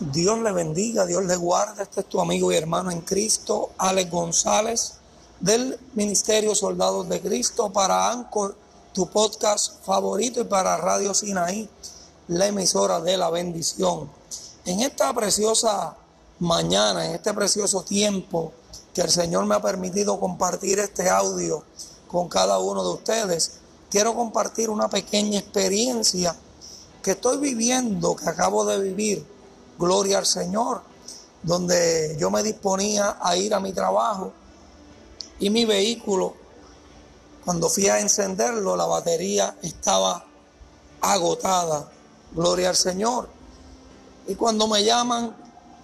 Dios le bendiga, Dios le guarde. Este es tu amigo y hermano en Cristo, Alex González, del Ministerio Soldados de Cristo, para Anchor, tu podcast favorito, y para Radio Sinaí, la emisora de la bendición. En esta preciosa mañana, en este precioso tiempo que el Señor me ha permitido compartir este audio con cada uno de ustedes, quiero compartir una pequeña experiencia que estoy viviendo, que acabo de vivir gloria al Señor, donde yo me disponía a ir a mi trabajo y mi vehículo, cuando fui a encenderlo, la batería estaba agotada, gloria al Señor. Y cuando me llaman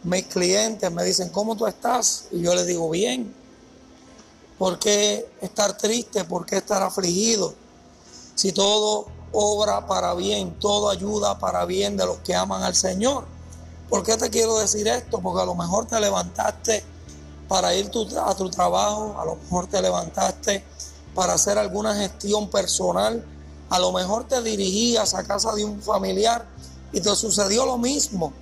mis clientes, me dicen, ¿cómo tú estás? Y yo les digo, bien. ¿Por qué estar triste? ¿Por qué estar afligido? Si todo obra para bien, todo ayuda para bien de los que aman al Señor. ¿Por qué te quiero decir esto? Porque a lo mejor te levantaste para ir a tu trabajo, a lo mejor te levantaste para hacer alguna gestión personal, a lo mejor te dirigías a casa de un familiar y te sucedió lo mismo.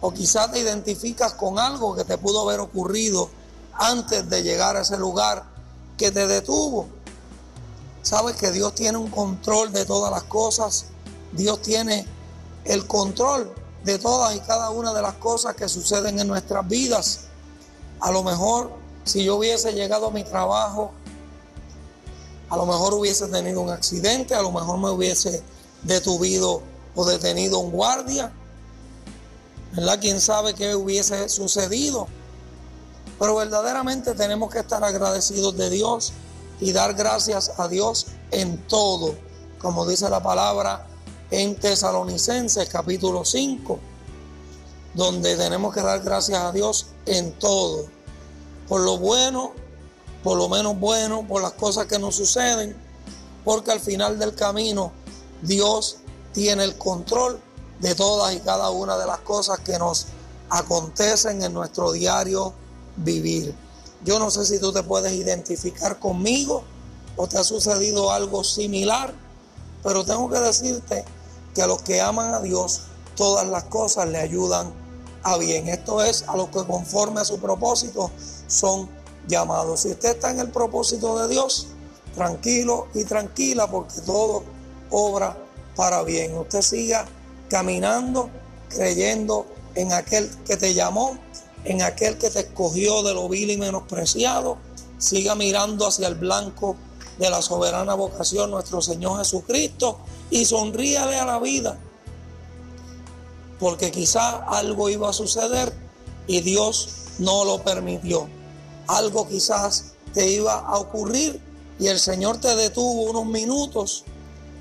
O quizás te identificas con algo que te pudo haber ocurrido antes de llegar a ese lugar que te detuvo. Sabes que Dios tiene un control de todas las cosas. Dios tiene el control de todas y cada una de las cosas que suceden en nuestras vidas. A lo mejor si yo hubiese llegado a mi trabajo, a lo mejor hubiese tenido un accidente, a lo mejor me hubiese detuvido o detenido un guardia. ¿Verdad? ¿Quién sabe qué hubiese sucedido? Pero verdaderamente tenemos que estar agradecidos de Dios y dar gracias a Dios en todo. Como dice la palabra, en Tesalonicenses capítulo 5, donde tenemos que dar gracias a Dios en todo, por lo bueno, por lo menos bueno, por las cosas que nos suceden, porque al final del camino Dios tiene el control de todas y cada una de las cosas que nos acontecen en nuestro diario vivir. Yo no sé si tú te puedes identificar conmigo o te ha sucedido algo similar, pero tengo que decirte que a los que aman a Dios, todas las cosas le ayudan a bien. Esto es a los que conforme a su propósito son llamados. Si usted está en el propósito de Dios, tranquilo y tranquila porque todo obra para bien. Usted siga caminando, creyendo en aquel que te llamó, en aquel que te escogió de lo vil y menospreciado. Siga mirando hacia el blanco de la soberana vocación, nuestro Señor Jesucristo, y sonríale a la vida, porque quizá algo iba a suceder y Dios no lo permitió. Algo quizás te iba a ocurrir y el Señor te detuvo unos minutos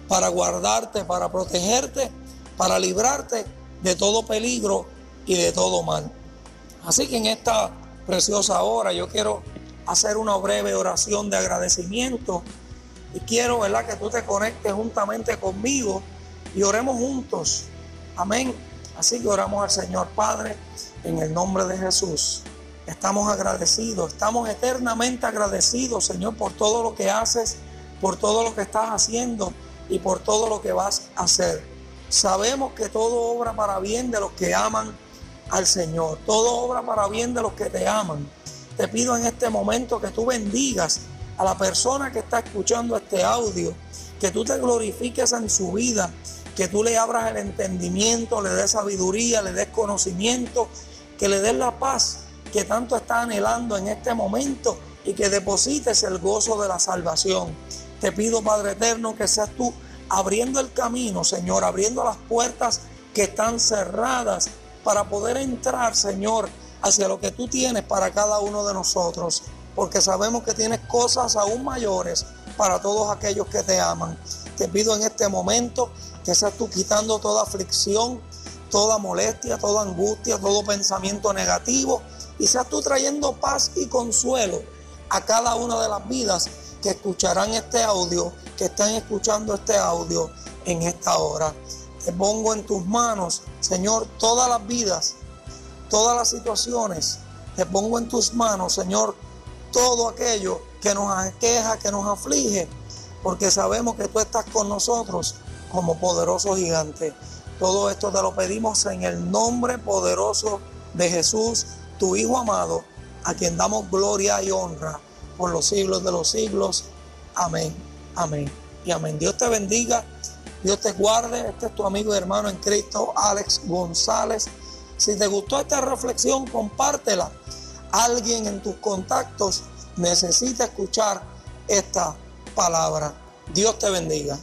para guardarte, para protegerte, para librarte de todo peligro y de todo mal. Así que en esta preciosa hora yo quiero hacer una breve oración de agradecimiento y quiero, ¿verdad?, que tú te conectes juntamente conmigo y oremos juntos. Amén. Así que oramos al Señor Padre en el nombre de Jesús. Estamos agradecidos, estamos eternamente agradecidos, Señor, por todo lo que haces, por todo lo que estás haciendo y por todo lo que vas a hacer. Sabemos que todo obra para bien de los que aman al Señor, todo obra para bien de los que te aman. Te pido en este momento que tú bendigas a la persona que está escuchando este audio, que tú te glorifiques en su vida, que tú le abras el entendimiento, le des sabiduría, le des conocimiento, que le des la paz que tanto está anhelando en este momento y que deposites el gozo de la salvación. Te pido, Padre Eterno, que seas tú abriendo el camino, Señor, abriendo las puertas que están cerradas para poder entrar, Señor, hacia lo que tú tienes para cada uno de nosotros porque sabemos que tienes cosas aún mayores para todos aquellos que te aman. Te pido en este momento que seas tú quitando toda aflicción, toda molestia, toda angustia, todo pensamiento negativo y seas tú trayendo paz y consuelo a cada una de las vidas que escucharán este audio, que están escuchando este audio en esta hora. Te pongo en tus manos, Señor, todas las vidas, todas las situaciones. Te pongo en tus manos, Señor, todo aquello que nos aqueja, que nos aflige, porque sabemos que tú estás con nosotros como poderoso gigante. Todo esto te lo pedimos en el nombre poderoso de Jesús, tu Hijo amado, a quien damos gloria y honra por los siglos de los siglos. Amén, amén y amén. Dios te bendiga, Dios te guarde. Este es tu amigo y hermano en Cristo, Alex González. Si te gustó esta reflexión, compártela. Alguien en tus contactos necesita escuchar esta palabra. Dios te bendiga.